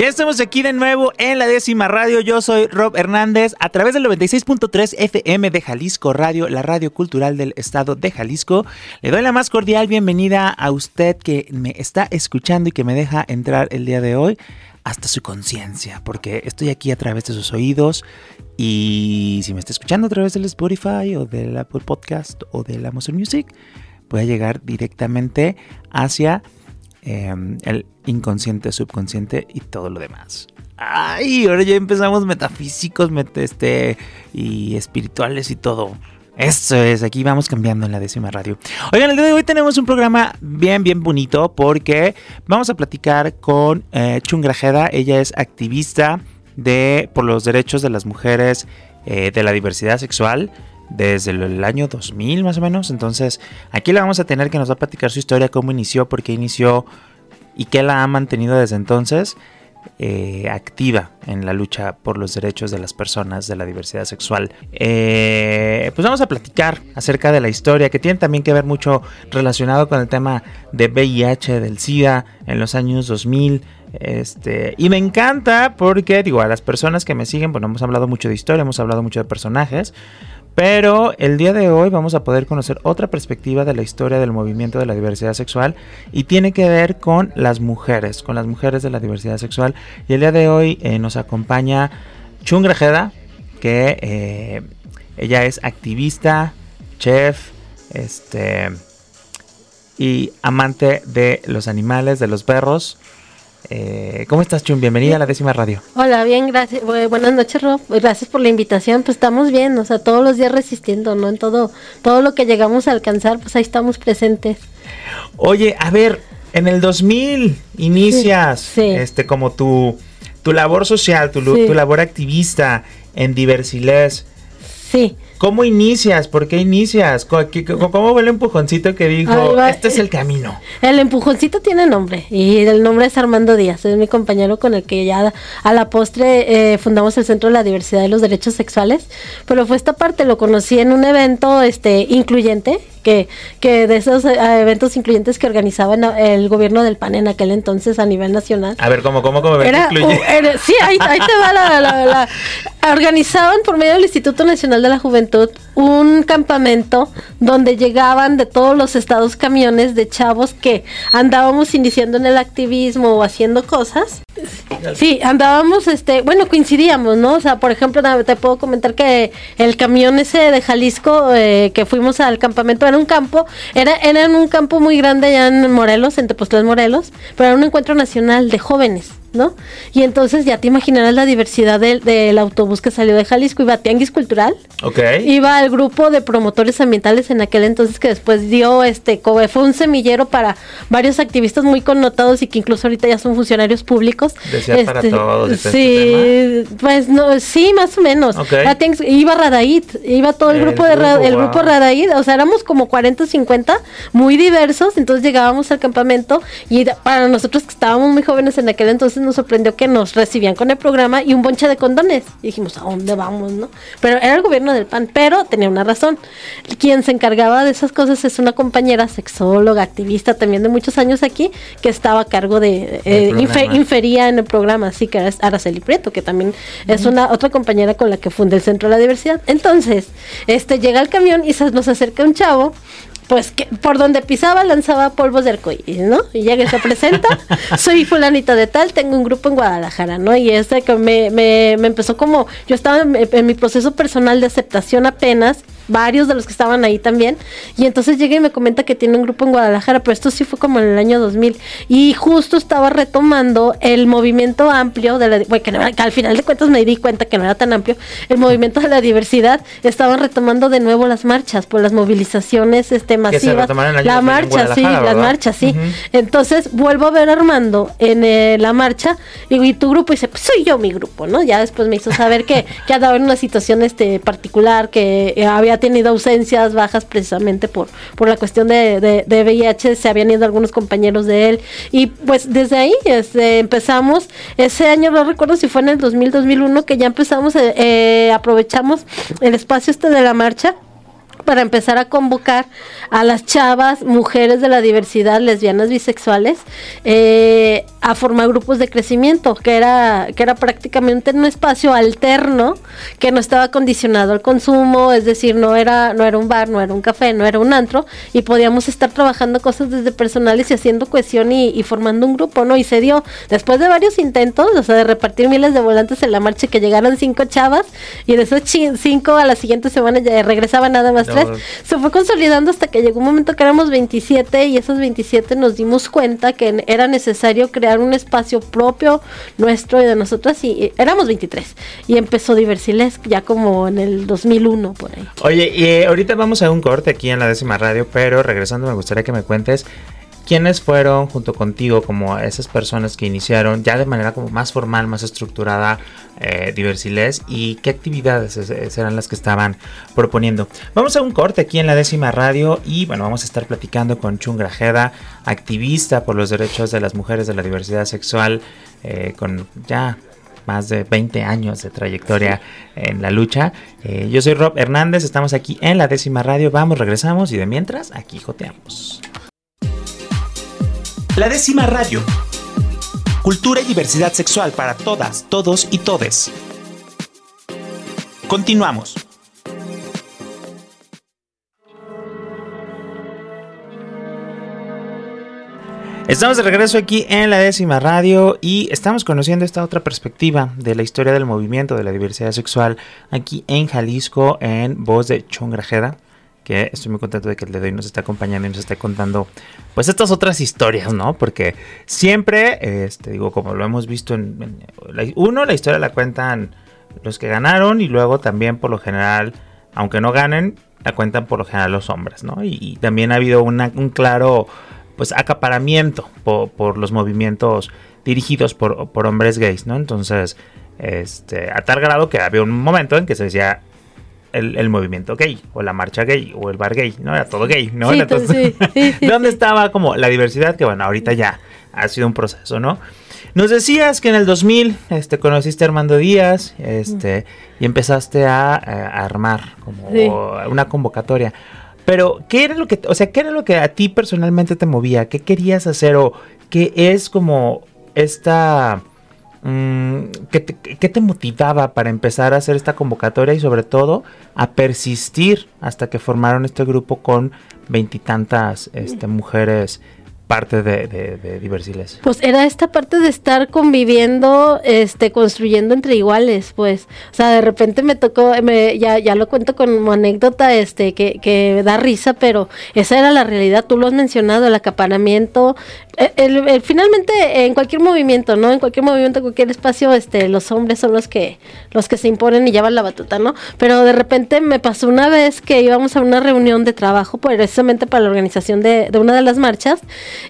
Ya estamos aquí de nuevo en la décima radio. Yo soy Rob Hernández a través del 96.3 FM de Jalisco Radio, la radio cultural del estado de Jalisco. Le doy la más cordial bienvenida a usted que me está escuchando y que me deja entrar el día de hoy hasta su conciencia, porque estoy aquí a través de sus oídos y si me está escuchando a través del Spotify o del Apple Podcast o del Amazon Music, puede llegar directamente hacia Em, el inconsciente, subconsciente y todo lo demás. Ay, ahora ya empezamos metafísicos este, y espirituales y todo. Eso es, aquí vamos cambiando en la décima radio. Oigan, el día de hoy tenemos un programa bien, bien bonito porque vamos a platicar con eh, Chungrajeda. Ella es activista de, por los derechos de las mujeres, eh, de la diversidad sexual desde el año 2000 más o menos. Entonces, aquí la vamos a tener que nos va a platicar su historia, cómo inició, por qué inició y qué la ha mantenido desde entonces eh, activa en la lucha por los derechos de las personas de la diversidad sexual. Eh, pues vamos a platicar acerca de la historia que tiene también que ver mucho relacionado con el tema de VIH, del SIDA en los años 2000. Este, y me encanta porque, digo, a las personas que me siguen, bueno, hemos hablado mucho de historia, hemos hablado mucho de personajes, pero el día de hoy vamos a poder conocer otra perspectiva de la historia del movimiento de la diversidad sexual y tiene que ver con las mujeres, con las mujeres de la diversidad sexual. Y el día de hoy eh, nos acompaña Chungrajeda, que eh, ella es activista, chef, este y amante de los animales, de los perros. Eh, ¿Cómo estás, Chun? Bienvenida a la décima radio. Hola, bien, gracias. Buenas noches, Rob. Gracias por la invitación. Pues estamos bien, o sea, todos los días resistiendo, ¿no? En todo, todo lo que llegamos a alcanzar, pues ahí estamos presentes. Oye, a ver, en el 2000 inicias este como tu, tu labor social, tu, tu labor activista en Diversilés. Sí. ¿Cómo inicias? ¿Por qué inicias? ¿Cómo, fue el empujoncito que dijo, este es el camino? El empujoncito tiene nombre y el nombre es Armando Díaz, es mi compañero con el que ya a la postre eh, fundamos el Centro de la Diversidad de los Derechos Sexuales, pero fue esta parte, lo conocí en un evento este incluyente que, que de esos eh, eventos incluyentes que organizaba el gobierno del PAN en aquel entonces a nivel nacional. A ver, ¿cómo, cómo, cómo era, Sí, ahí, ahí, te va la, la, Organizaban por medio del Instituto Nacional de la Juventud un campamento donde llegaban de todos los estados camiones de chavos que andábamos iniciando en el activismo o haciendo cosas. Sí, andábamos, este, bueno, coincidíamos, ¿no? O sea, por ejemplo, te puedo comentar que el camión ese de Jalisco eh, que fuimos al campamento era un campo, era, era en un campo muy grande allá en Morelos, en Tepoztlán, Morelos, pero era un encuentro nacional de jóvenes. ¿No? Y entonces ya te imaginarás la diversidad del, autobús que salió de Jalisco, iba a Tianguis Cultural, iba al grupo de promotores ambientales en aquel entonces que después dio este, fue un semillero para varios activistas muy connotados y que incluso ahorita ya son funcionarios públicos. Decía para este, todos. Sí, pues no, sí, más o menos. iba Radaid, iba todo el, grupo de el grupo Radaid, o sea, éramos como 40, 50, muy diversos, entonces llegábamos al campamento y para nosotros que estábamos muy jóvenes en aquel entonces nos sorprendió que nos recibían con el programa y un bonche de condones. Y dijimos, ¿a dónde vamos, no? Pero era el gobierno del PAN, pero tenía una razón. Quien se encargaba de esas cosas es una compañera sexóloga, activista también de muchos años aquí, que estaba a cargo de, eh, infería en el programa, así que era Araceli Prieto, que también es una otra compañera con la que funda el Centro de la Diversidad. Entonces, este llega el camión y se nos acerca un chavo pues que por donde pisaba lanzaba polvos de arcoíris, ¿no? Y llega y se presenta, soy fulanita de tal, tengo un grupo en Guadalajara, ¿no? Y este que me, me, me empezó como, yo estaba en, mi proceso personal de aceptación apenas, varios de los que estaban ahí también. Y entonces llega y me comenta que tiene un grupo en Guadalajara, pero esto sí fue como en el año 2000. Y justo estaba retomando el movimiento amplio de la, bueno, que, al final de cuentas me di cuenta que no era tan amplio, el movimiento de la diversidad, estaban retomando de nuevo las marchas, por las movilizaciones este, masivas. la marcha, sí, las marchas, sí. Entonces vuelvo a ver a Armando en eh, la marcha y, tu grupo dice, pues soy yo mi grupo, ¿no? Ya después me hizo saber que, que ha dado en una situación este, particular, que eh, había tenido ausencias bajas precisamente por, por la cuestión de, de, VIH, se habían ido algunos compañeros de él. Y pues desde ahí este, empezamos, ese año no recuerdo si fue en el 2000, 2001, que ya empezamos, eh, eh, aprovechamos el espacio este de la marcha para empezar a convocar a las chavas, mujeres de la diversidad, lesbianas, bisexuales, eh, a formar grupos de crecimiento, que era, que era prácticamente un espacio alterno que no estaba condicionado al consumo, es decir, no era, no era un bar, no era un café, no era un antro, y podíamos estar trabajando cosas desde personales y haciendo cohesión y, formando un grupo, ¿no? Y se dio, después de varios intentos, o sea, de repartir miles de volantes en la marcha, que llegaron cinco chavas, y de esos cinco a la siguiente semana ya regresaban nada más se fue consolidando hasta que llegó un momento que éramos 27 y esos 27 nos dimos cuenta que era necesario crear un espacio propio nuestro y de nosotras y éramos 23 y empezó Diversiles ya como en el 2001 por ahí. Oye, y eh, ahorita vamos a un corte aquí en la décima radio, pero regresando me gustaría que me cuentes ¿Quiénes fueron junto contigo como esas personas que iniciaron ya de manera como más formal, más estructurada eh, Diversiles y qué actividades eran las que estaban proponiendo? Vamos a un corte aquí en la décima radio y bueno, vamos a estar platicando con Chung Grajeda, activista por los derechos de las mujeres de la diversidad sexual, eh, con ya más de 20 años de trayectoria en la lucha. Eh, yo soy Rob Hernández, estamos aquí en la décima radio, vamos, regresamos y de mientras aquí joteamos. La décima radio. Cultura y diversidad sexual para todas, todos y todes. Continuamos. Estamos de regreso aquí en la décima radio y estamos conociendo esta otra perspectiva de la historia del movimiento de la diversidad sexual aquí en Jalisco en voz de Chongrajeda que estoy muy contento de que el de hoy nos está acompañando y nos está contando pues estas otras historias, ¿no? Porque siempre, este, digo, como lo hemos visto en, uno, la historia la cuentan los que ganaron y luego también por lo general, aunque no ganen, la cuentan por lo general los hombres, ¿no? Y, también ha habido un claro pues acaparamiento por, los movimientos dirigidos por, por hombres gays, ¿no? Entonces, este, a tal grado que había un momento en que se decía el, movimiento gay, o la marcha gay, o el bar gay, ¿no? Era todo gay, ¿no? Entonces, ¿dónde estaba como la diversidad? Que bueno, ahorita ya ha sido un proceso, ¿no? Nos decías que en el 2000 este, conociste a Armando Díaz este, y empezaste a, armar como una convocatoria. Pero, ¿qué era lo que, o sea, qué era lo que a ti personalmente te movía? ¿Qué querías hacer? ¿O qué es como esta Mm, ¿qué, te, motivaba para empezar a hacer esta convocatoria y sobre todo a persistir hasta que formaron este grupo con veintitantas este, mujeres parte de, de, Diversiles? Pues era esta parte de estar conviviendo, este, construyendo entre iguales, pues. O sea, de repente me tocó, me, ya, ya lo cuento como anécdota, este, que, que da risa, pero esa era la realidad. Tú lo has mencionado, el acaparamiento. Eh, el, finalmente, en cualquier movimiento, ¿no? En cualquier movimiento, en cualquier espacio, este, los hombres son los que, los que se imponen y llevan la batuta, ¿no? Pero de repente me pasó una vez que íbamos a una reunión de trabajo, precisamente para la organización de, de una de las marchas,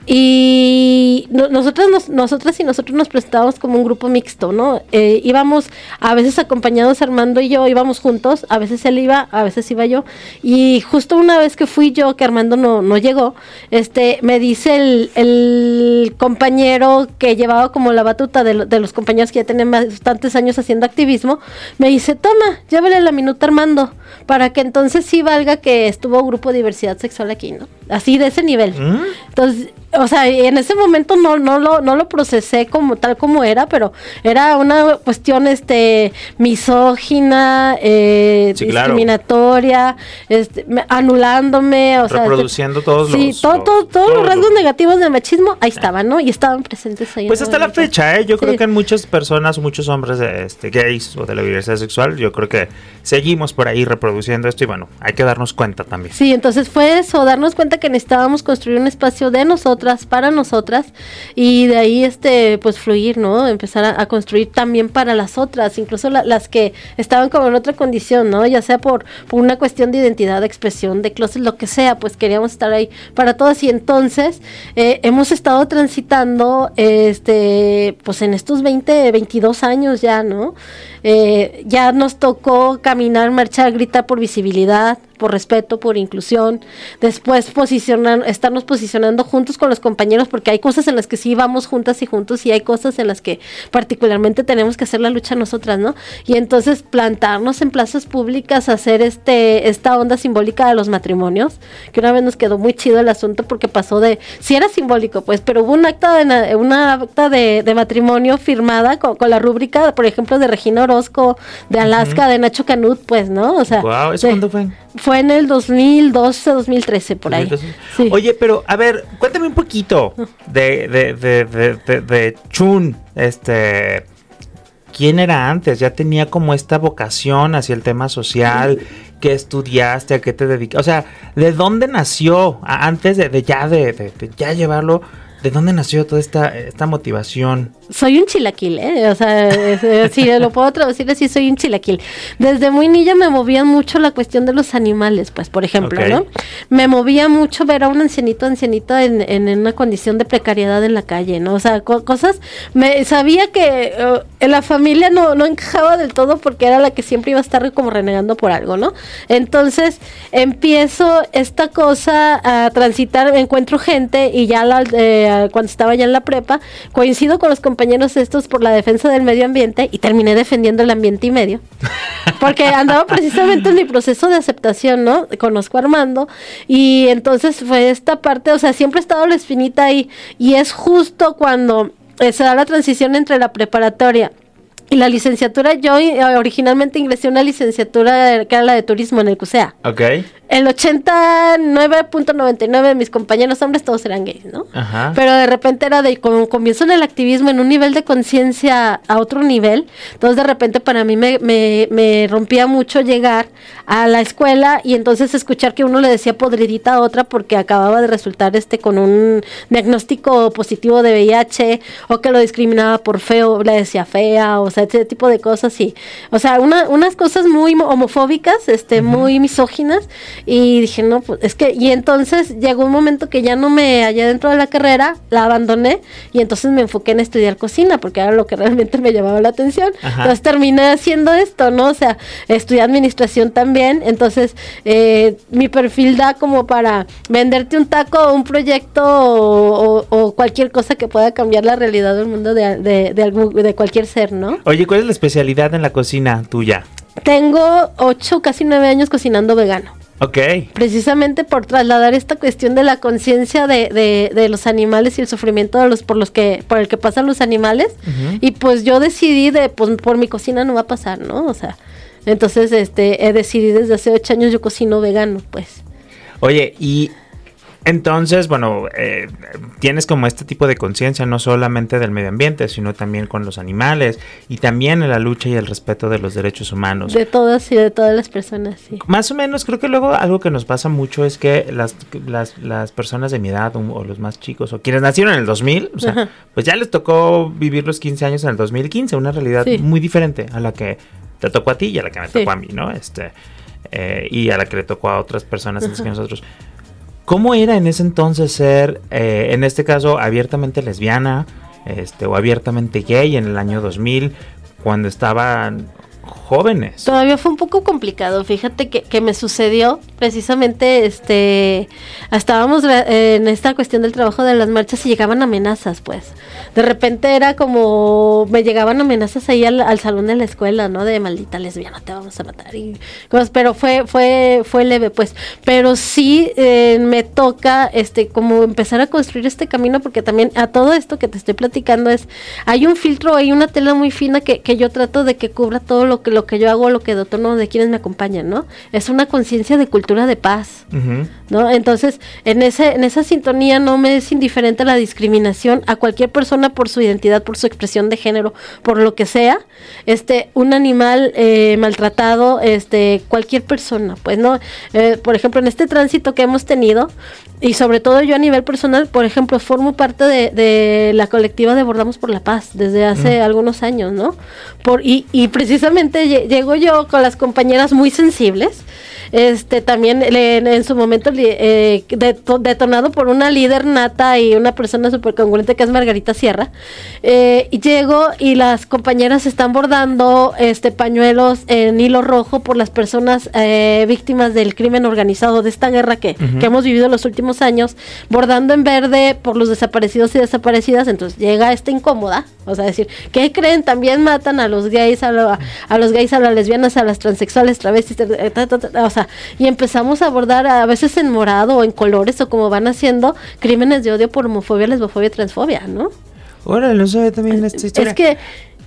y nosotras, nosotras y nosotros nos presentábamos como un grupo mixto, ¿no? Eh, íbamos a veces acompañados Armando y yo, íbamos juntos, a veces él iba, a veces iba yo. Y justo una vez que fui yo, que Armando no, no llegó, este, me dice el, el compañero que llevaba como la batuta de, de los compañeros que ya tenían bastantes años haciendo activismo, me dice, toma, llévale la minuta Armando, para que entonces sí valga que estuvo grupo de diversidad sexual aquí, ¿no? Así de ese nivel. ¿Mm? Entonces o sea, en ese momento no, no, lo, no lo procesé como tal como era, pero era una cuestión este misógina, eh, discriminatoria, este, anulándome, o reproduciendo todos sí, los, todos, los rasgos negativos del machismo, ahí estaban, ¿no? Y estaban presentes ahí. Pues hasta la fecha, ¿eh? Yo creo que en muchas personas, muchos hombres este, gays o de la diversidad sexual, yo creo que seguimos por ahí reproduciendo esto y bueno, hay que darnos cuenta también. Sí, entonces fue eso, darnos cuenta que necesitábamos construir un espacio de nosotras, para nosotras, y de ahí este, pues fluir, ¿no? Empezar a, construir también para las otras, incluso las que estaban como en otra condición, ¿no? Ya sea por, por una cuestión de identidad, de expresión, de closet, lo que sea, pues queríamos estar ahí para todas. Y entonces eh, hemos estado transitando, este, pues en estos 20, 22 años ya, ¿no? Eh, ya nos tocó caminar, marchar, gritar por visibilidad, por respeto, por inclusión, después posicionar, estarnos posicionando juntos con los compañeros, porque hay cosas en las que sí vamos juntas y juntos y hay cosas en las que particularmente tenemos que hacer la lucha nosotras, ¿no? Y entonces plantarnos en plazas públicas, hacer este esta onda simbólica de los matrimonios, que una vez nos quedó muy chido el asunto porque pasó de, sí era simbólico, pues, pero hubo un acta de, una acta de, matrimonio firmada con, la rúbrica, por ejemplo, de Regina Orozco, de Alaska, de Nacho Canut, pues, ¿no? O sea, ¿eso cuándo fue? Fue en el 2012, 2013, por ahí. Oye, pero a ver, cuéntame un poquito de, de, de, de, Chun. Este, ¿quién era antes? ¿Ya tenía como esta vocación hacia el tema social? ¿Qué estudiaste? ¿A qué te dedicas? O sea, ¿de dónde nació antes de, ya de, ya llevarlo? ¿De dónde nació toda esta, esta motivación? soy un chilaquil, ¿eh? O sea, si lo puedo traducir así, soy un chilaquil. Desde muy niña me movía mucho la cuestión de los animales, pues, por ejemplo, ¿no? Me movía mucho ver a un ancianito, ancianito en, en, una condición de precariedad en la calle, ¿no? O sea, cosas, me sabía que uh, en la familia no, no encajaba del todo porque era la que siempre iba a estar como renegando por algo, ¿no? Entonces, empiezo esta cosa a transitar, encuentro gente y ya la, eh, cuando estaba ya en la prepa, coincido con los compañeros estos por la defensa del medio ambiente y terminé defendiendo el ambiente y medio. Porque andaba precisamente en mi proceso de aceptación, ¿no? Conozco a Armando y entonces fue esta parte, o sea, siempre he estado la espinita ahí y es justo cuando se da la transición entre la preparatoria y la licenciatura, yo eh, originalmente ingresé a una licenciatura que era la de turismo en el CUSEA. Ok el 89.99 de mis compañeros hombres todos eran gays, ¿no? Ajá. Pero de repente era de como comienzo en el activismo en un nivel de conciencia a otro nivel, entonces de repente para mí me, me, me, rompía mucho llegar a la escuela y entonces escuchar que uno le decía podridita a otra porque acababa de resultar este con un diagnóstico positivo de VIH o que lo discriminaba por feo, le decía fea, o sea, ese tipo de cosas y, o sea, una, unas cosas muy homofóbicas, este, muy misóginas y dije, no, pues es que, y entonces llegó un momento que ya no me hallé dentro de la carrera, la abandoné y entonces me enfoqué en estudiar cocina porque era lo que realmente me llamaba la atención. Entonces terminé haciendo esto, ¿no? O sea, estudié administración también, entonces eh, mi perfil da como para venderte un taco o un proyecto o, cualquier cosa que pueda cambiar la realidad del mundo de, de, de cualquier ser, ¿no? Oye, ¿cuál es la especialidad en la cocina tuya? Tengo ocho, casi nueve años cocinando vegano. Ok. Precisamente por trasladar esta cuestión de la conciencia de, de, de, los animales y el sufrimiento de los por los que por el que pasan los animales y pues yo decidí de pues por mi cocina no va a pasar, ¿no? O sea, entonces este he decidido desde hace ocho años yo cocino vegano, pues. Oye, y entonces, bueno, eh, tienes como este tipo de conciencia no solamente del medio ambiente, sino también con los animales y también en la lucha y el respeto de los derechos humanos. De todas y de todas las personas, sí. Más o menos, creo que luego algo que nos pasa mucho es que las, las, las personas de mi edad o, los más chicos o quienes nacieron en el 2000, o sea, pues ya les tocó vivir los 15 años en el 2015, una realidad muy diferente a la que te tocó a ti y a la que me tocó a mí, ¿no? Este, eh, y a la que le tocó a otras personas antes que nosotros. ¿Cómo era en ese entonces ser, eh, en este caso, abiertamente lesbiana este, o abiertamente gay en el año 2000, cuando estaban jóvenes? Todavía fue un poco complicado. Fíjate que, me sucedió precisamente este estábamos en esta cuestión del trabajo de las marchas y llegaban amenazas, pues. De repente era como me llegaban amenazas ahí al, salón de la escuela, ¿no? De maldita lesbiana, te vamos a matar y cosas, pero fue fue fue leve, pues. Pero sí eh, me toca este como empezar a construir este camino porque también a todo esto que te estoy platicando es hay un filtro, hay una tela muy fina que, que yo trato de que cubra todo lo que lo que yo hago, lo que no de quienes me acompañan, ¿no? Es una conciencia de cultura de paz, ¿no? Entonces, en, ese, en esa sintonía no me es indiferente la discriminación a cualquier persona por su identidad, por su expresión de género, por lo que sea, este, un animal eh, maltratado, este, cualquier persona, pues, ¿no? Eh, por ejemplo, en este tránsito que hemos tenido, y sobre todo yo a nivel personal, por ejemplo, formo parte de, la colectiva de Bordamos por la Paz desde hace algunos años, ¿no? Por, y, y precisamente llego yo con las compañeras muy sensibles este también en, su momento eh, detonado por una líder nata y una persona súper congruente que es Margarita Sierra. Eh, y llego y las compañeras están bordando este pañuelos en hilo rojo por las personas eh, víctimas del crimen organizado, de esta guerra que, que hemos vivido en los últimos años, bordando en verde por los desaparecidos y desaparecidas. Entonces llega esta incómoda, o sea, decir, ¿qué creen? También matan a los gays, a, a los gays, a las lesbianas, a las transexuales, travestis, o sea, y empezamos a abordar a veces en morado o en colores o como van haciendo crímenes de odio por homofobia, lesbofobia, transfobia, ¿no? Órale, no sabe también esta historia. Es que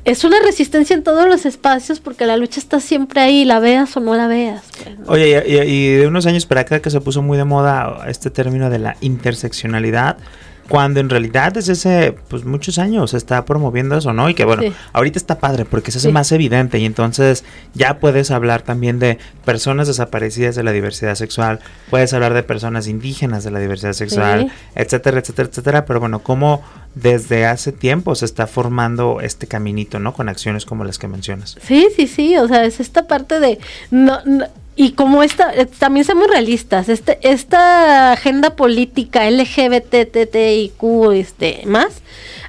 es una resistencia en todos los espacios porque la lucha está siempre ahí, la veas o no la veas. Pues, Oye, y, de unos años para acá que se puso muy de moda este término de la interseccionalidad, cuando en realidad desde hace pues muchos años se está promoviendo eso, ¿no? Y que bueno, ahorita está padre porque se hace más evidente y entonces ya puedes hablar también de personas desaparecidas de la diversidad sexual, puedes hablar de personas indígenas de la diversidad sexual, etcétera, etcétera, etcétera, pero bueno, cómo desde hace tiempo se está formando este caminito, ¿no? Con acciones como las que mencionas. Sí, sí, sí, o sea, es esta parte de no y como esta, eh, también somos realistas, este, esta agenda política LGBTTIQ este, más,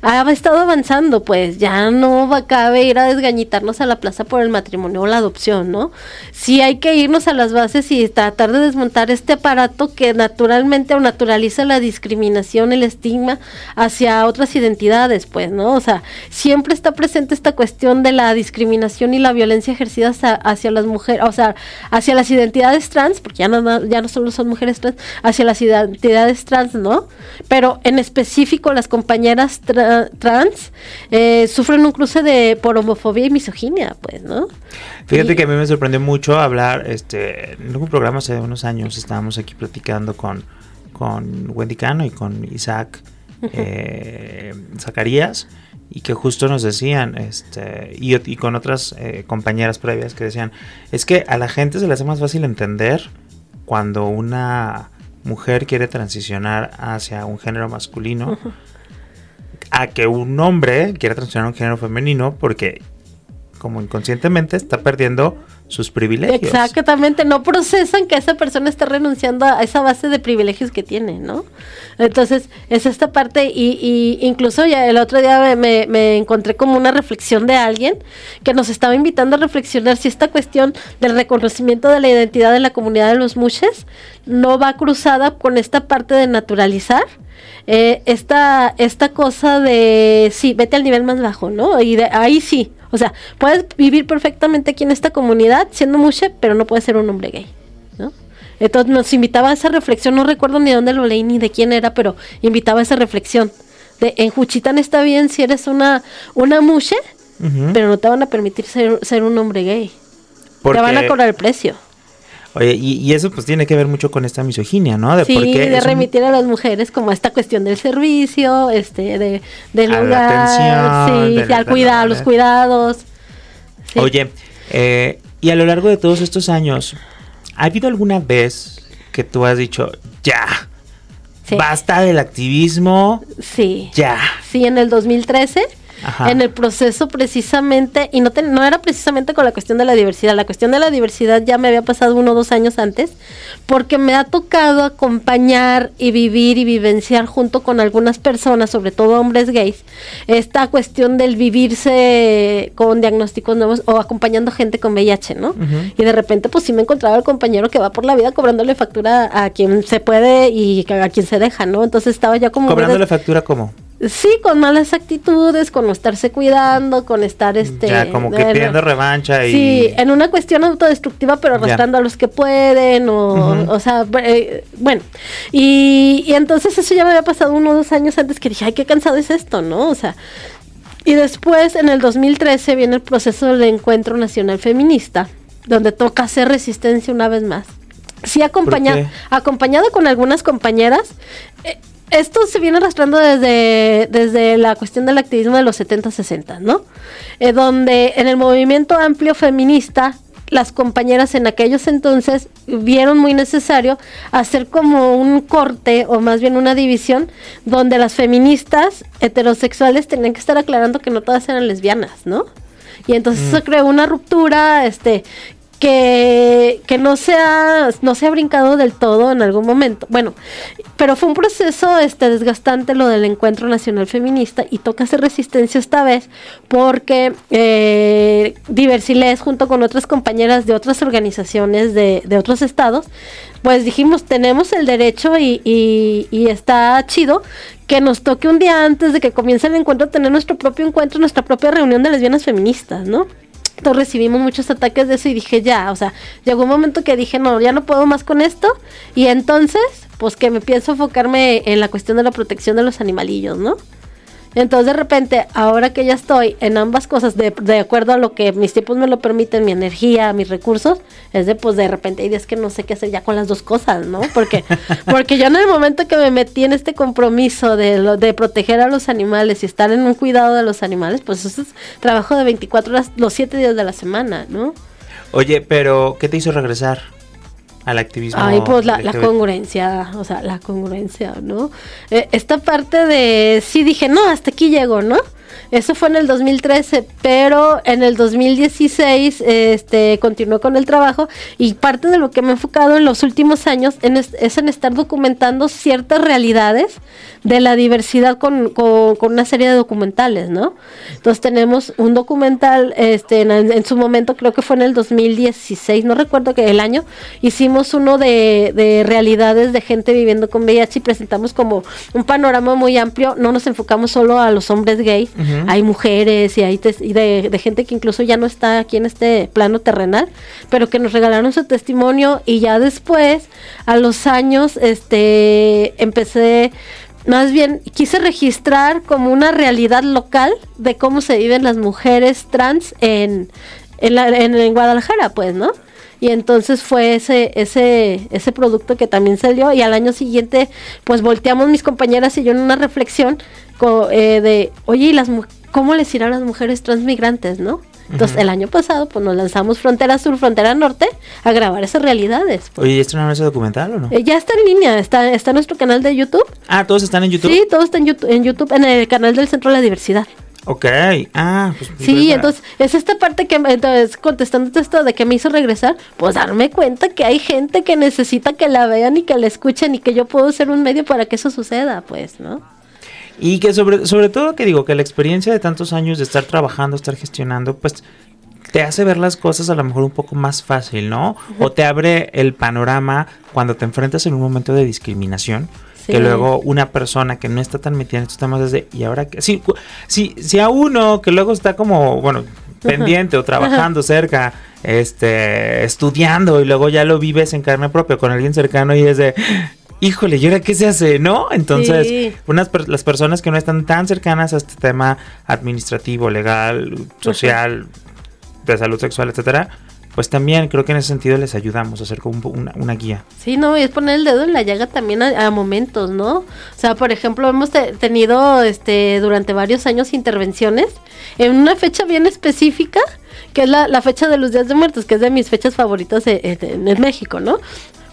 ha estado avanzando, pues ya no va, cabe ir a desgañitarnos a la plaza por el matrimonio o la adopción, ¿no? Sí hay que irnos a las bases y tratar de desmontar este aparato que naturalmente o naturaliza la discriminación, el estigma hacia otras identidades, pues, ¿no? O sea, siempre está presente esta cuestión de la discriminación y la violencia ejercida hacia, las mujeres, o sea, hacia las identidades trans, porque ya no, ya no solo son mujeres trans, hacia las identidades trans, ¿no? Pero en específico las compañeras trans trans eh, sufren un cruce de por homofobia y misoginia, pues, ¿no? Fíjate que a mí me sorprendió mucho hablar, este, en un programa hace unos años estábamos aquí platicando con, con Wendy Cano y con Isaac eh, Zacarías y que justo nos decían, este, y, y con otras eh, compañeras previas que decían, es que a la gente se le hace más fácil entender cuando una mujer quiere transicionar hacia un género masculino a que un hombre quiera transicionar a un género femenino porque como inconscientemente está perdiendo sus privilegios. Exactamente, no procesan que esa persona esté renunciando a esa base de privilegios que tiene, ¿no? Entonces, es esta parte y, incluso ya el otro día me, me, encontré como una reflexión de alguien que nos estaba invitando a reflexionar si esta cuestión del reconocimiento de la identidad de la comunidad de los muches no va cruzada con esta parte de naturalizar eh, esta, esta cosa de, sí, vete al nivel más bajo, ¿no? Y de ahí sí, o sea, puedes vivir perfectamente aquí en esta comunidad siendo mushe, pero no puedes ser un hombre gay, ¿no? Entonces nos invitaba a esa reflexión, no recuerdo ni dónde lo leí ni de quién era, pero invitaba a esa reflexión. De, en Juchitán está bien si eres una, una mushe, pero no te van a permitir ser, ser un hombre gay. Te van a cobrar el precio. Oye, y, eso pues tiene que ver mucho con esta misoginia, ¿no? De sí, de remitir a las mujeres como a esta cuestión del servicio, este, de, del a lugar, la atención, sí, al cuidado, los cuidados. Oye, eh, y a lo largo de todos estos años, ¿ha habido alguna vez que tú has dicho, ya, basta del activismo? Sí. Ya. Sí, en el 2013 en el proceso precisamente, y no, no era precisamente con la cuestión de la diversidad, la cuestión de la diversidad ya me había pasado uno o dos años antes, porque me ha tocado acompañar y vivir y vivenciar junto con algunas personas, sobre todo hombres gays, esta cuestión del vivirse con diagnósticos nuevos o acompañando gente con VIH, ¿no? Y de repente pues sí me encontraba el compañero que va por la vida cobrándole factura a quien se puede y a quien se deja, ¿no? Entonces estaba ya como... ¿Cobrándole factura cómo? Sí, con malas actitudes, con no estarse cuidando, con estar este... Ya, como que pidiendo revancha y... Sí, en una cuestión autodestructiva, pero arrastrando a los que pueden, o, o sea, eh, bueno. Y, y entonces eso ya me había pasado uno o dos años antes que dije, ay, qué cansado es esto, ¿no? O sea, y después, en el 2013, viene el proceso del Encuentro Nacional Feminista, donde toca hacer resistencia una vez más. Sí, acompañado, acompañado con algunas compañeras. Eh, esto se viene arrastrando desde, desde la cuestión del activismo de los 70-60, ¿no? Eh, donde en el movimiento amplio feminista las compañeras en aquellos entonces vieron muy necesario hacer como un corte o más bien una división donde las feministas heterosexuales tenían que estar aclarando que no todas eran lesbianas, ¿no? Y entonces mm. eso creó una ruptura, este, que, que no, se ha, no se ha brincado del todo en algún momento. Bueno, pero fue un proceso este, desgastante lo del Encuentro Nacional Feminista y toca hacer resistencia esta vez porque eh, Diversilés junto con otras compañeras de otras organizaciones de, de otros estados, pues dijimos tenemos el derecho y, y, y está chido que nos toque un día antes de que comience el encuentro tener nuestro propio encuentro, nuestra propia reunión de lesbianas feministas, ¿no? Entonces recibimos muchos ataques de eso y dije, ya, o sea, llegó un momento que dije, no, ya no puedo más con esto. Y entonces, pues que me pienso enfocarme en la cuestión de la protección de los animalillos, ¿no? Entonces de repente, ahora que ya estoy en ambas cosas, de, de, acuerdo a lo que mis tiempos me lo permiten, mi energía, mis recursos, es de pues de repente, y es que no sé qué hacer ya con las dos cosas, ¿no? Porque, porque yo en el momento que me metí en este compromiso de, de proteger a los animales y estar en un cuidado de los animales, pues eso es trabajo de 24 horas, los 7 días de la semana, ¿no? Oye, pero ¿qué te hizo regresar? Al activismo. Ay, pues la, la, congruencia, o sea, la congruencia, ¿no? Eh, esta parte de, sí dije, no, hasta aquí llego, ¿no? Eso fue en el 2013, pero en el 2016 este, continuó con el trabajo y parte de lo que me he enfocado en los últimos años es, en estar documentando ciertas realidades de la diversidad con, una serie de documentales, ¿no? Entonces tenemos un documental, este, en, su momento creo que fue en el 2016, no recuerdo que el año, hicimos uno de, realidades de gente viviendo con VIH y presentamos como un panorama muy amplio, no nos enfocamos solo a los hombres hay mujeres y hay de, gente que incluso ya no está aquí en este plano terrenal, pero que nos regalaron su testimonio y ya después, a los años, este, empecé más bien quise registrar como una realidad local de cómo se viven las mujeres trans en, en, en, Guadalajara, pues, ¿no? Y entonces fue ese, ese, ese producto que también salió y al año siguiente pues volteamos mis compañeras y yo en una reflexión eh, de, oye, ¿y las cómo les irá a las mujeres transmigrantes, no? Entonces, el año pasado, pues nos lanzamos Frontera Sur, Frontera Norte a grabar esas realidades. Pues. Oye, ¿esto no es documental o no? Eh, ya está en línea, está, está en nuestro canal de YouTube. Ah, ¿todos están en YouTube? Sí, todos están en YouTube, en, YouTube, en el canal del Centro de la Diversidad. Ok, ah, pues. pues sí, entonces, es esta parte que, entonces, contestando esto de que me hizo regresar, pues darme cuenta que hay gente que necesita que la vean y que la escuchen y que yo puedo ser un medio para que eso suceda, pues, ¿no? Y que sobre, sobre todo que digo que la experiencia de tantos años de estar trabajando, estar gestionando, pues te hace ver las cosas a lo mejor un poco más fácil, ¿no? O te abre el panorama cuando te enfrentas en un momento de discriminación. Que luego una persona que no está tan metida en estos temas es de, ¿y ahora qué? Si, si, si a uno que luego está como, bueno, pendiente o trabajando cerca, este, estudiando y luego ya lo vives en carne propia con alguien cercano y es de, híjole, ¿y ahora qué se hace? ¿No? Entonces, unas las personas que no están tan cercanas a este tema administrativo, legal, social, de salud sexual, etcétera, pues también creo que en ese sentido les ayudamos a hacer como una, guía. Sí, no, y es poner el dedo en la llaga también a, momentos, ¿no? O sea, por ejemplo, hemos tenido este durante varios años intervenciones en una fecha bien específica, que es la, fecha de los Días de Muertos, que es de mis fechas favoritas en, en México, ¿no?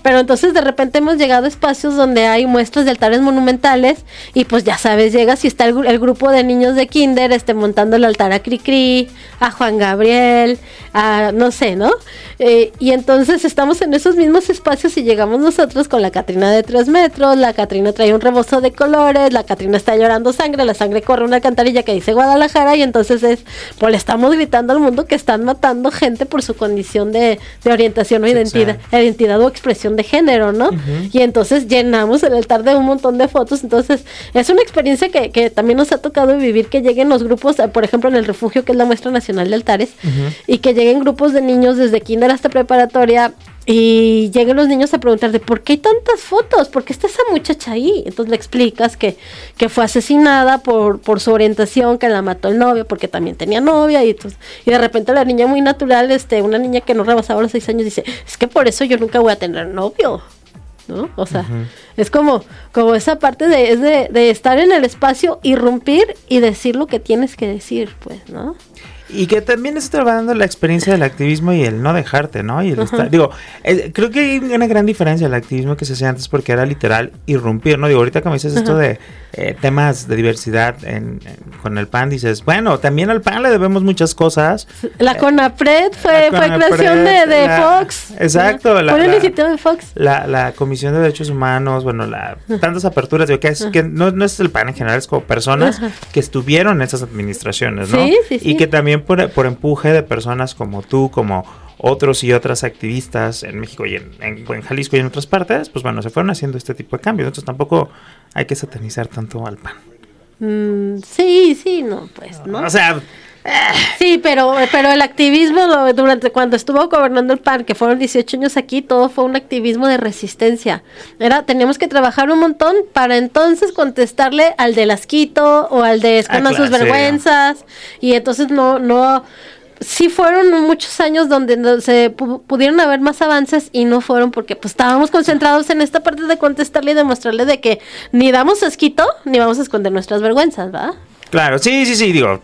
Pero entonces de repente hemos llegado a espacios donde hay muestras de altares monumentales y pues ya sabes, llegas y está el, grupo de niños de kinder este, montando el altar a Cricri, a Juan Gabriel, a no sé, ¿no? Eh, y entonces estamos en esos mismos espacios y llegamos nosotros con la Catrina de tres metros, la Catrina trae un rebozo de colores, la Catrina está llorando sangre, la sangre corre una cantarilla que dice Guadalajara y entonces es, pues le estamos gritando al mundo que están matando gente por su condición de, orientación o identidad, identidad o expresión de género, ¿no? Y entonces llenamos el altar de un montón de fotos, entonces es una experiencia que, que también nos ha tocado vivir, que lleguen los grupos, eh, por ejemplo en el refugio que es la muestra nacional de altares, y que lleguen grupos de niños desde kinder hasta preparatoria y llegan los niños a preguntar de por qué hay tantas fotos, por qué está esa muchacha ahí. Entonces le explicas que, que fue asesinada por, por su orientación, que la mató el novio, porque también tenía novia. Y, y de repente la niña muy natural, este, una niña que no rebasaba los seis años, dice, es que por eso yo nunca voy a tener novio. ¿no? O sea, es como, como esa parte de, es de, de estar en el espacio, irrumpir y decir lo que tienes que decir, pues, ¿no? Y que también está trabajando la experiencia del activismo y el no dejarte, ¿no? Y el estar, digo, eh, creo que hay una gran diferencia el activismo que se hacía antes porque era literal irrumpir, ¿no? Digo, ahorita como dices esto de eh, temas de diversidad con el PAN, dices, bueno, también al PAN le debemos muchas cosas. La CONAPRED fue, fue creación de, Fox. Exacto. La, fue la, de Fox. La, Comisión de Derechos Humanos, bueno, la, tantas aperturas, digo, que, es, que no, no es el PAN en general, es como personas que estuvieron en esas administraciones, ¿no? Sí, sí, sí. Y que también por, por empuje de personas como tú, como otros y otras activistas en México y en, en, Jalisco y en otras partes, pues bueno, se fueron haciendo este tipo de cambios. Entonces tampoco hay que satanizar tanto al PAN. Mm, sí, sí, no, pues, ¿no? O sea... Sí, pero, pero el activismo durante cuando estuvo gobernando el PAN, que fueron 18 años aquí, todo fue un activismo de resistencia. Era, teníamos que trabajar un montón para entonces contestarle al de Lasquito o al de Esconda ah, sus vergüenzas. Y entonces no, no, sí fueron muchos años donde se pudieron haber más avances y no fueron porque pues estábamos concentrados en esta parte de contestarle y demostrarle de que ni damos asquito ni vamos a esconder nuestras vergüenzas, ¿va? Claro, sí, sí, sí, digo,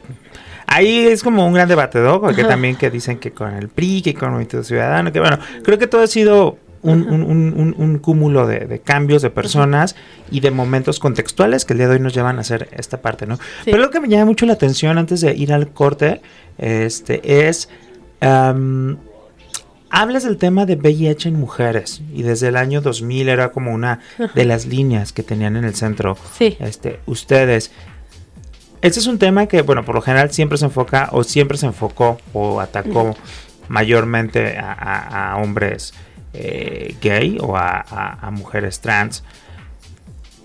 ahí es como un gran debate, ¿no? Porque también que dicen que con el PRI, que con el Movimiento Ciudadano, que bueno, creo que todo ha sido un, cúmulo de, cambios de personas y de momentos contextuales que el día de hoy nos llevan a hacer esta parte, ¿no? Pero lo que me llama mucho la atención antes de ir al corte este, es... hablas del tema de VIH en mujeres y desde el año 2000 era como una de las líneas que tenían en el centro este, ustedes. Este es un tema que, bueno, por lo general siempre se enfoca o siempre se enfocó o atacó mayormente a hombres eh, gay o a, mujeres trans.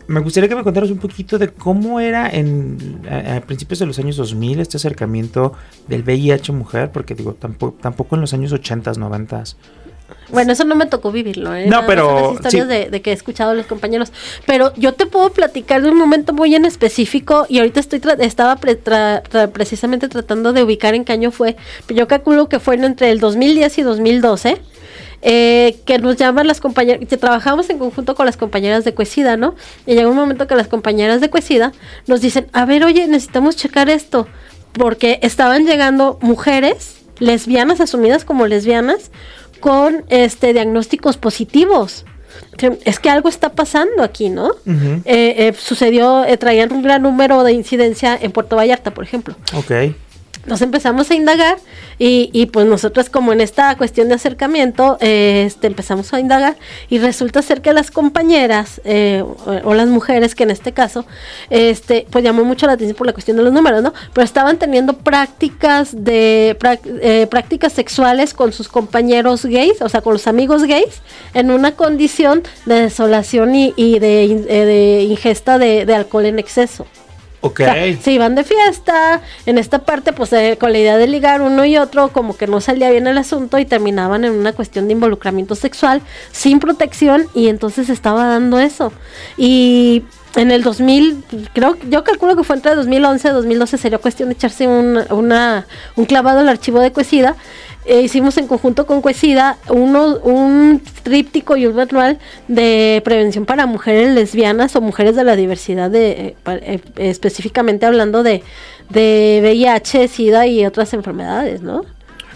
Me gustaría que me contaras un poquito de cómo era en a, principios de los años 2000 este acercamiento del VIH mujer, porque digo, tampoco, tampoco en los años 80, 90. Bueno, eso no me tocó vivirlo, ¿eh? No, pero... historias de, que he escuchado a los compañeros. Pero yo te puedo platicar de un momento muy en específico y ahorita estoy estaba precisamente tratando de ubicar en qué año fue. Yo calculo que fue entre el 2010 y 2012 eh, que nos llaman las compañeras, que trabajamos en conjunto con las compañeras de Cuesida, ¿no? Y llega un momento que las compañeras de Cuesida nos dicen, a ver, oye, necesitamos checar esto, porque estaban llegando mujeres lesbianas, asumidas como lesbianas, con este diagnósticos positivos. Es que algo está pasando aquí, ¿no? eh, eh, sucedió, eh, traían un gran número de incidencia en Puerto Vallarta, por ejemplo. Ok nos empezamos a indagar y, pues nosotros como en esta cuestión de acercamiento este, empezamos a indagar y resulta ser que las compañeras eh, o, las mujeres que en este caso este pues llamó mucho la atención por la cuestión de los números no pero estaban teniendo prácticas de eh, prácticas sexuales con sus compañeros gays o sea con los amigos gays en una condición de desolación y, y de, eh, de, ingesta de alcohol en exceso Ok. se iban de fiesta, en esta parte pues eh, con la idea de ligar uno y otro como que no salía bien el asunto y terminaban en una cuestión de involucramiento sexual sin protección y entonces estaba dando eso. Y en el 2000, creo, yo calculo que fue entre 2011 y 2012 sería cuestión de echarse un, una, un clavado al archivo de Cuesida eh, hicimos en conjunto con Cuesida uno, un tríptico y un manual de prevención para mujeres lesbianas o mujeres de la diversidad, de, eh, eh, específicamente hablando de, de VIH, SIDA y otras enfermedades, ¿no?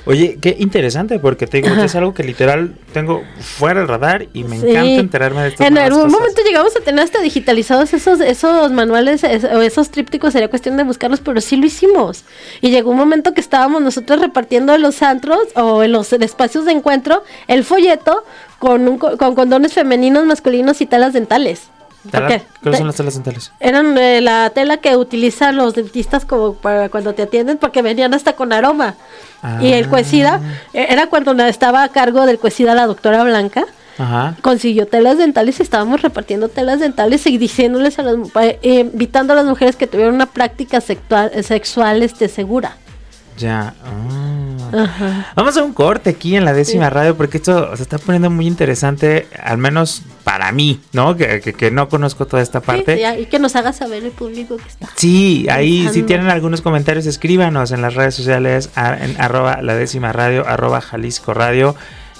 Oye, qué interesante, porque te digo, es algo que literal tengo fuera del radar y me encanta enterarme de esto. En algún momento llegamos a tener hasta digitalizados esos, esos manuales o esos trípticos, sería cuestión de buscarlos, pero sí lo hicimos. Y llegó un momento que estábamos nosotros repartiendo en los antros o en los espacios de encuentro el folleto con, con condones femeninos, masculinos y telas dentales. ¿Cuáles son las telas dentales? Eran eh, la tela que utilizan los dentistas como para cuando te atienden porque venían hasta con aroma. Y el ah. cuecida, eh, era cuando estaba a cargo del cuecida la doctora Blanca. Consiguió telas dentales y estábamos repartiendo telas dentales y diciéndoles a las eh, invitando a las mujeres que tuvieran una práctica sexual, sexual este, segura. Ya. Ah. Vamos a un corte aquí en la décima radio porque esto se está poniendo muy interesante, al menos para mí, ¿no? Que, no conozco toda esta parte. y que nos haga saber el público que está. Sí, ahí si tienen algunos comentarios, escríbanos en las redes sociales, en arroba la décima radio, arroba Jalisco Radio.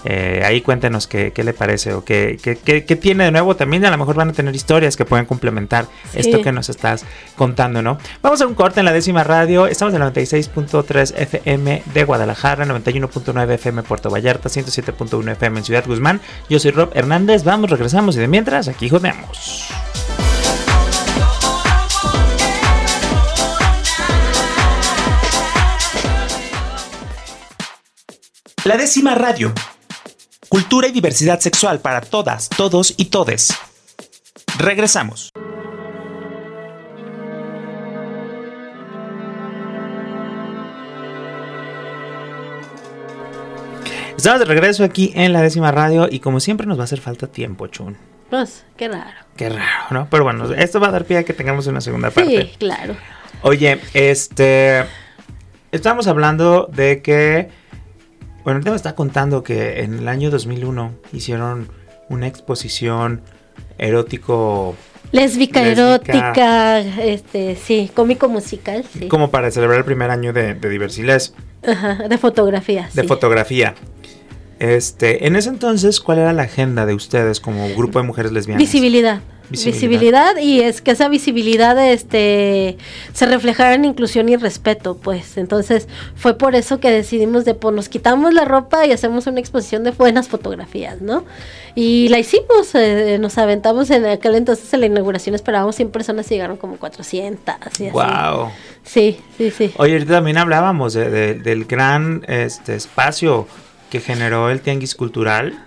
Eh, ahí cuéntenos qué, qué, le parece o qué, qué, qué, tiene de nuevo. También a lo mejor van a tener historias que pueden complementar esto que nos estás contando, ¿no? Vamos a un corte en la décima radio. Estamos en 96.3 FM de Guadalajara, 91.9 FM Puerto Vallarta, 107.1 FM en Ciudad Guzmán. Yo soy Rob Hernández. Vamos, regresamos y de mientras aquí jodeamos. La décima radio Cultura y diversidad sexual para todas, todos y todes. Regresamos. Estamos de regreso aquí en la décima radio y como siempre nos va a hacer falta tiempo, Chun. Pues, qué raro. Qué raro, ¿no? Pero bueno, esto va a dar pie a que tengamos una segunda parte. Sí, claro. Oye, este... Estamos hablando de que bueno, ahorita me está contando que en el año 2001 hicieron una exposición erótico Lésbica, erótica, este, sí, cómico musical, sí. Como para celebrar el primer año de, de Ajá, de fotografía. De fotografía. Este, en ese entonces, ¿cuál era la agenda de ustedes como grupo de mujeres lesbianas? Visibilidad. Visibilidad. y es que esa visibilidad este se reflejara en inclusión y respeto pues entonces fue por eso que decidimos de pues nos quitamos la ropa y hacemos una exposición de buenas fotografías no y la hicimos eh, nos aventamos en aquel entonces en la inauguración esperábamos 100 personas y llegaron como 400 y wow sí sí sí oye ahorita también hablábamos del gran este espacio que generó el tianguis cultural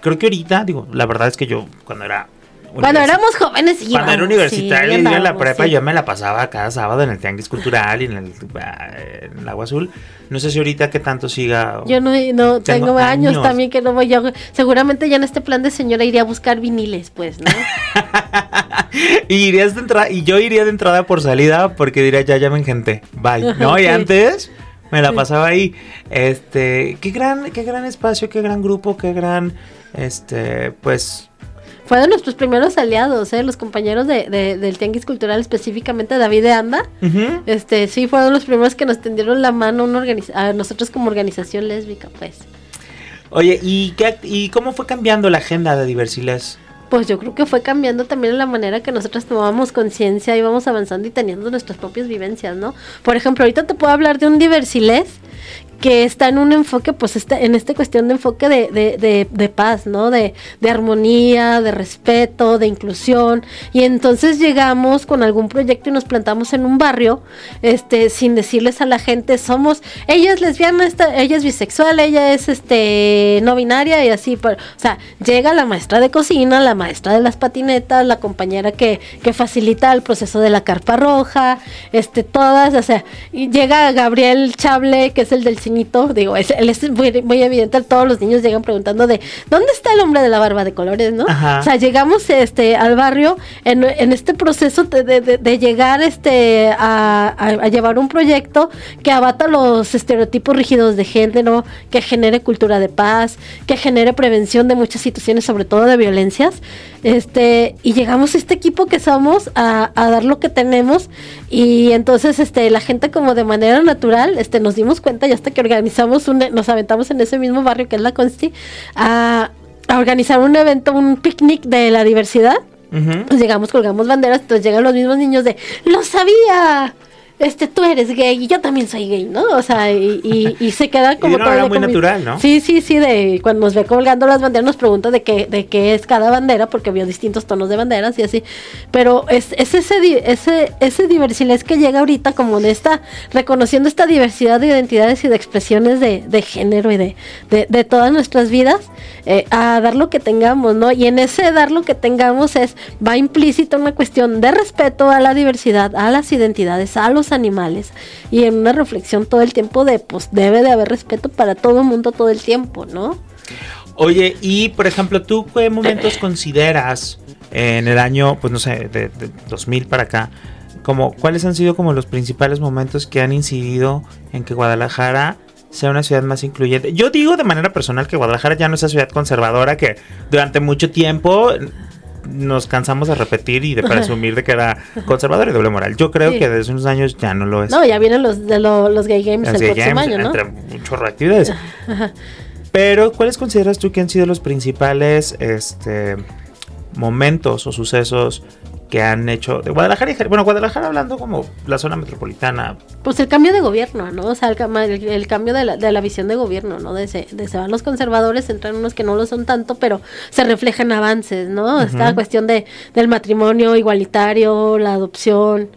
creo que ahorita digo la verdad es que yo cuando era cuando éramos jóvenes y Cuando era universitario y en la prepa yo me la pasaba cada sábado en el Tianguis Cultural y en el, Agua Azul. No sé si ahorita que tanto siga. Yo no, no tengo, años, también que no voy yo. Seguramente ya en este plan de señora iría a buscar viniles, pues, ¿no? y irías de entrada, y yo iría de entrada por salida porque diría ya llamen gente. Bye. ¿No? Y antes me la pasaba ahí. Este, qué gran, qué gran espacio, qué gran grupo, qué gran este, pues fue de nuestros primeros aliados, ¿eh? los compañeros de, del Tianguis Cultural, específicamente David de Anda. este, sí, fueron los primeros que nos tendieron la mano a nosotros como organización lésbica, pues. Oye, ¿y, qué, ¿y cómo fue cambiando la agenda de Diversiles? Pues yo creo que fue cambiando también la manera que nosotros tomábamos conciencia, íbamos avanzando y teniendo nuestras propias vivencias, ¿no? Por ejemplo, ahorita te puedo hablar de un Diversiles que está en un enfoque, pues está en esta cuestión de enfoque de, de, de, paz, ¿no? De, de, armonía, de respeto, de inclusión. Y entonces llegamos con algún proyecto y nos plantamos en un barrio, este, sin decirles a la gente, somos, ella es lesbiana, ella es bisexual, ella es este no binaria y así. o sea, llega la maestra de cocina, la maestra de las patinetas, la compañera que, que facilita el proceso de la carpa roja, este, todas, o sea, llega Gabriel Chable, que es el del digo, es, es muy, muy, evidente, todos los niños llegan preguntando de, ¿dónde está el hombre de la barba de colores, no? O sea, llegamos este al barrio en, este proceso de, llegar este a, llevar un proyecto que abata los estereotipos rígidos de género, que genere cultura de paz, que genere prevención de muchas situaciones, sobre todo de violencias, este, y llegamos a este equipo que somos a, a dar lo que tenemos, y entonces este la gente como de manera natural, este, nos dimos cuenta y hasta que organizamos un, nos aventamos en ese mismo barrio que es la Consti, a, organizar un evento, un picnic de la diversidad. Pues llegamos, colgamos banderas, entonces llegan los mismos niños de, ¡lo sabía! Este, tú eres gay y yo también soy gay, ¿no? O sea, y, y, se queda como todo. Era muy natural, ¿no? Sí, sí, sí, de cuando nos ve colgando las banderas nos pregunta de qué, de qué es cada bandera, porque vio distintos tonos de banderas y así. Pero es, es ese, ese, ese diversidad que llega ahorita como de esta, reconociendo esta diversidad de identidades y de expresiones de, de género y de, de, todas nuestras vidas, eh, a dar lo que tengamos, ¿no? Y en ese dar lo que tengamos es, va implícito una cuestión de respeto a la diversidad, a las identidades, a los animales y en una reflexión todo el tiempo de pues debe de haber respeto para todo el mundo todo el tiempo, ¿no? Oye, y por ejemplo, ¿tú qué momentos consideras en el año, pues no sé, de, 2000 para acá, como cuáles han sido como los principales momentos que han incidido en que Guadalajara sea una ciudad más incluyente. Yo digo de manera personal que Guadalajara ya no es esa ciudad conservadora que durante mucho tiempo nos cansamos de repetir y de presumir de que era conservador y doble moral. Yo creo que desde unos años ya no lo es. No, ya vienen los de los gay games el próximo año, ¿no? Entre un chorro de actividades. Pero, ¿cuáles consideras tú que han sido los principales este, momentos o sucesos que han hecho de Guadalajara y bueno Guadalajara hablando como la zona metropolitana. Pues el cambio de gobierno no o sea el, cambio de la, de la, visión de gobierno no de se, de se van los conservadores entran unos que no lo son tanto pero se reflejan avances no esta cuestión de del matrimonio igualitario la adopción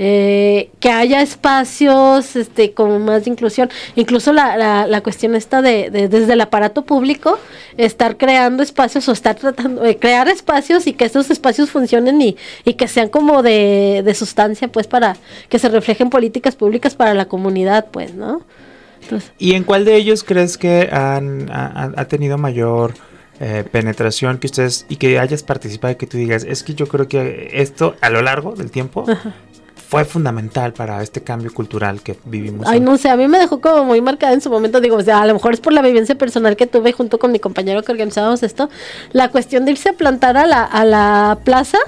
eh, que haya espacios este, con más inclusión, incluso la, la, cuestión está de, desde el aparato público, estar creando espacios o estar tratando de crear espacios y que esos espacios funcionen y, y que sean como de, de, sustancia, pues para que se reflejen políticas públicas para la comunidad, pues, ¿no? ¿Y en cuál de ellos crees que han, ha, tenido mayor... Eh, penetración que ustedes y que hayas participado y que tú digas, es que yo creo que esto a lo largo del tiempo fue fundamental para este cambio cultural que vivimos. Ay, no sé, a mí me dejó como muy marcada en su momento, digo, o sea, a lo mejor es por la vivencia personal que tuve junto con mi compañero que organizábamos esto, la cuestión de irse a plantar a la, a la plaza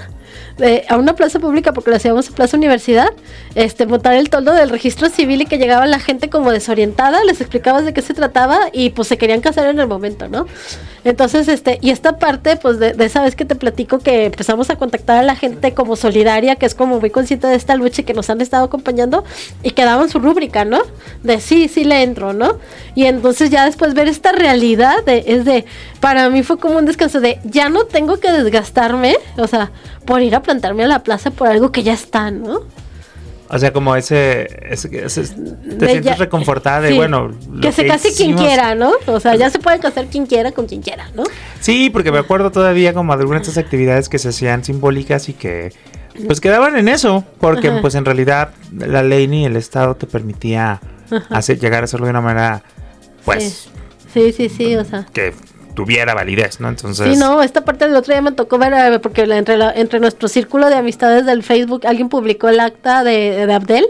a una plaza pública, porque lo hacíamos en Plaza Universidad, este, botar el toldo del registro civil y que llegaba la gente como desorientada, les explicabas de qué se trataba y pues se querían casar en el momento, ¿no? Entonces, este, y esta parte, pues de, esa vez que te platico que empezamos a contactar a la gente como solidaria, que es como muy consciente de esta lucha y que nos han estado acompañando y que daban su rúbrica, ¿no? De sí, sí le entro, ¿no? Y entonces ya después ver esta realidad de, es de, para mí fue como un descanso de, ya no tengo que desgastarme, o sea, por ir a plantarme a la plaza por algo que ya está, ¿no? O sea, como ese, ese, te sientes reconfortada de, bueno... que se case quien quiera, ¿no? O sea, ya se puede casar quien quiera con quien quiera, ¿no? Sí, porque me acuerdo todavía como de algunas de estas actividades que se hacían simbólicas y que pues quedaban en eso, porque pues en realidad la ley ni el Estado te permitía hacer, llegar a hacerlo de una manera, pues... Sí, sí, sí, o sea... Que tuviera validez, ¿no? Entonces... Sí, no, esta parte del otro día me tocó ver, porque entre, entre nuestro círculo de amistades del Facebook, alguien publicó el acta de, de Abdel,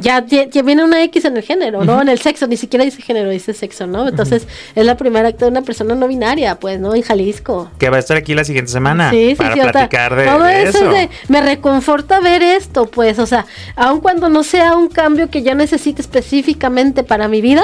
ya, ya, viene una X en el género, ¿no? En el sexo, ni siquiera dice género, dice sexo, ¿no? Entonces, es la primera acta de una persona no binaria, pues, ¿no? En Jalisco. Que va a estar aquí la siguiente semana sí, para platicar de, todo eso. me reconforta ver esto, pues, o sea, aun cuando no sea un cambio que yo necesite específicamente para mi vida,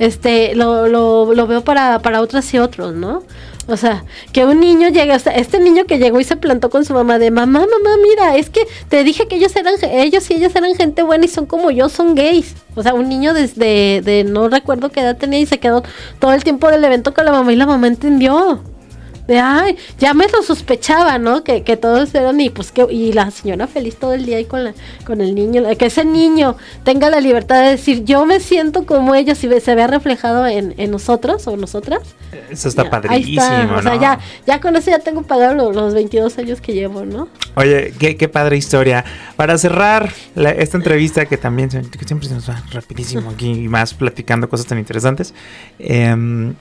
este, lo, lo, lo veo para, para otras y otros, ¿no? O sea, que un niño llegue, o sea, este niño que llegó y se plantó con su mamá de mamá, mamá, mira, es que te dije que ellos eran, ellos y ellas eran gente buena y son como yo, son gays. O sea, un niño desde, de no recuerdo qué edad tenía y se quedó todo el tiempo del evento con la mamá y la mamá entendió de ay, ya me lo sospechaba, ¿no? Que, que todos eran y pues que y la señora feliz todo el día ahí con la, con el niño, que ese niño tenga la libertad de decir, yo me siento como ellos y se vea reflejado en, en nosotros o nosotras. Eso está padrísimo, O sea, ya, ya con eso ya tengo pagado los, 22 años que llevo, ¿no? Oye, qué, qué padre historia. Para cerrar esta entrevista que también que siempre se nos va rapidísimo aquí y más platicando cosas tan interesantes. Eh,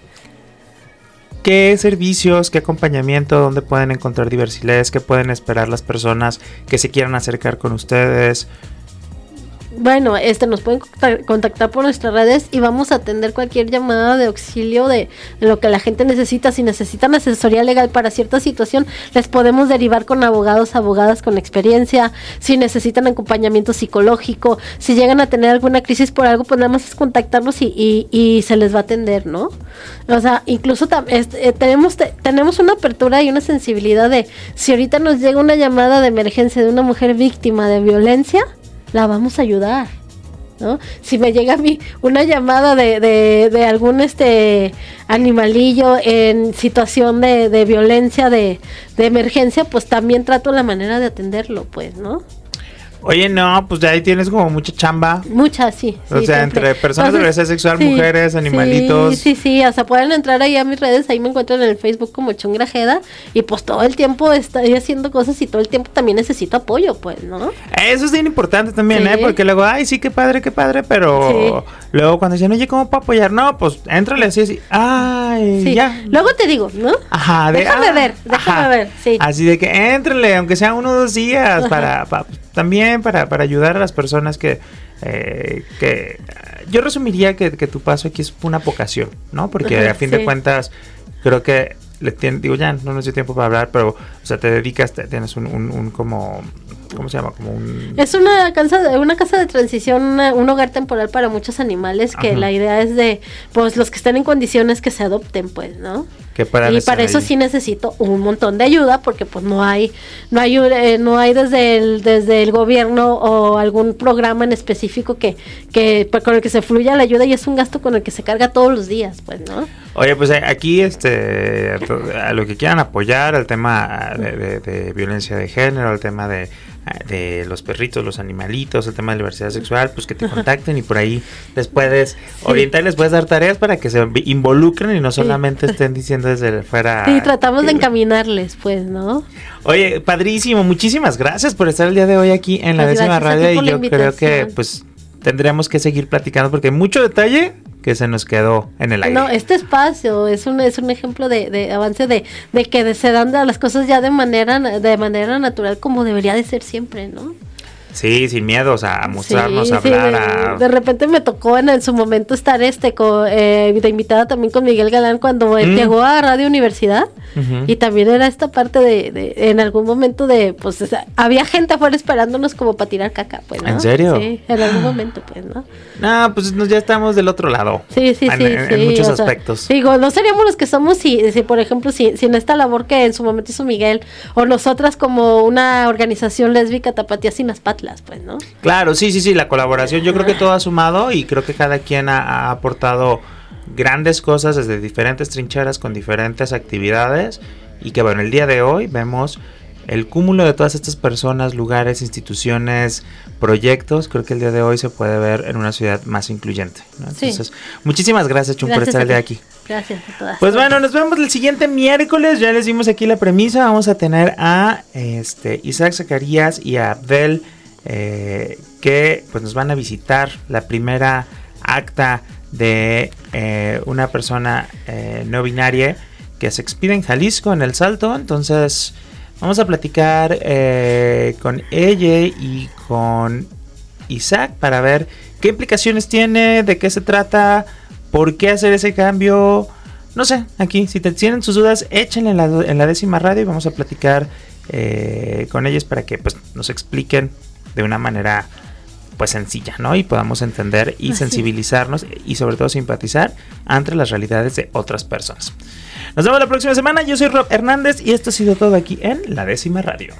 ¿Qué servicios, qué acompañamiento, dónde pueden encontrar diversidades, qué pueden esperar las personas que se quieran acercar con ustedes? Bueno, este nos pueden contactar por nuestras redes y vamos a atender cualquier llamada de auxilio de, lo que la gente necesita. Si necesitan asesoría legal para cierta situación, les podemos derivar con abogados, abogadas con experiencia. Si necesitan acompañamiento psicológico, si llegan a tener alguna crisis por algo, pues nada más es contactarnos y, y, se les va a atender, ¿no? O sea, incluso este, tenemos, tenemos una apertura y una sensibilidad de si ahorita nos llega una llamada de emergencia de una mujer víctima de violencia, la vamos a ayudar. ¿No? Si me llega a mí una llamada de, de, algún este animalillo en situación de, de violencia, de, de emergencia, pues también trato la manera de atenderlo, pues, ¿no? Oye, no, pues ya ahí tienes como mucha chamba. Mucha, sí. O sea, entre personas de diversidad sexual, mujeres, animalitos. Sí, sí, sí. O sea, pueden entrar ahí a mis redes. Ahí me encuentran en el Facebook como Chungrajeda. Y pues todo el tiempo estoy haciendo cosas y todo el tiempo también necesito apoyo, pues, ¿no? Eso es bien importante también, ¿eh? Porque luego, ay, sí, qué padre, qué padre. Pero luego cuando dicen, oye, ¿cómo puedo apoyar? No, pues éntrale así, así. Ay, ya. Luego te digo, ¿no? Ajá. déjame ah, ver, déjame ver, sí. Así de que éntrale, aunque sea uno o dos días, para, para también para, para ayudar a las personas que, eh, que yo resumiría que, tu paso aquí es una vocación, ¿no? Porque a fin de cuentas creo que le digo ya no necesito tiempo para hablar, pero o sea te dedicas, tienes un, un como ¿cómo se llama? Como un... Es una casa de, una casa de transición, un hogar temporal para muchos animales que la idea es de, pues los que están en condiciones que se adopten, pues, ¿no? Que para y para eso sí necesito un montón de ayuda porque pues no hay, no hay, eh, no hay desde el, desde el gobierno o algún programa en específico que, que pues, con el que se fluya la ayuda y es un gasto con el que se carga todos los días, pues, ¿no? Oye, pues eh, aquí, este, a lo que quieran apoyar, el tema de violencia de género, el tema de de los perritos, los animalitos, el tema de diversidad sexual, pues que te contacten y por ahí les puedes orientar, les puedes dar tareas para que se involucren y no solamente estén diciendo desde fuera. Sí, tratamos de encaminarles, pues, ¿no? Oye, padrísimo, muchísimas gracias por estar el día de hoy aquí en la pues décima radio y yo creo que pues tendremos que seguir platicando porque hay mucho detalle que se nos quedó en el aire. No, este espacio es un, es un ejemplo de, de avance de, de que se dan las cosas ya de manera, de manera natural como debería de ser siempre, ¿no? Sí, sin miedos a mostrarnos, a hablar. de, repente me tocó en, su momento estar este eh, de invitada también con Miguel Galán cuando él mm. llegó a Radio Universidad y también era esta parte de, en algún momento de, pues había gente afuera esperándonos como para tirar caca, pues. ¿En serio? Sí, en algún momento, pues, ¿no? No, pues ya estamos del otro lado. Sí, sí, sí. En, muchos aspectos. digo, no seríamos los que somos si, si por ejemplo, si, si en esta labor que en su momento hizo Miguel o nosotras como una organización lésbica tapatía sin las patas pues, ¿no? Claro, sí, sí, sí, la colaboración, yo creo que todo ha sumado y creo que cada quien ha, aportado grandes cosas desde diferentes trincheras con diferentes actividades y que bueno, el día de hoy vemos el cúmulo de todas estas personas, lugares, instituciones, proyectos, creo que el día de hoy se puede ver en una ciudad más incluyente. Entonces, muchísimas gracias, Chum, por estar el día aquí. Gracias a todas. Pues bueno, nos vemos el siguiente miércoles. Ya les dimos aquí la premisa. Vamos a tener a este Isaac Zacarías y a Abdel eh, que pues nos van a visitar la primera acta de eh, una persona eh, no binaria que se expide en Jalisco en el Salto. Entonces vamos a platicar con ella y con Isaac para ver qué implicaciones tiene de qué se trata por qué hacer ese cambio. No sé, aquí, si te tienen sus dudas, échenle en la, décima radio y vamos a platicar con ellos para que pues, nos expliquen de una manera pues sencilla, ¿no? Y podamos entender y sensibilizarnos y sobre todo simpatizar ante las realidades de otras personas. Nos vemos la próxima semana. Yo soy Rob Hernández y esto ha sido todo aquí en La Décima Radio.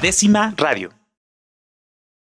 Décima radio.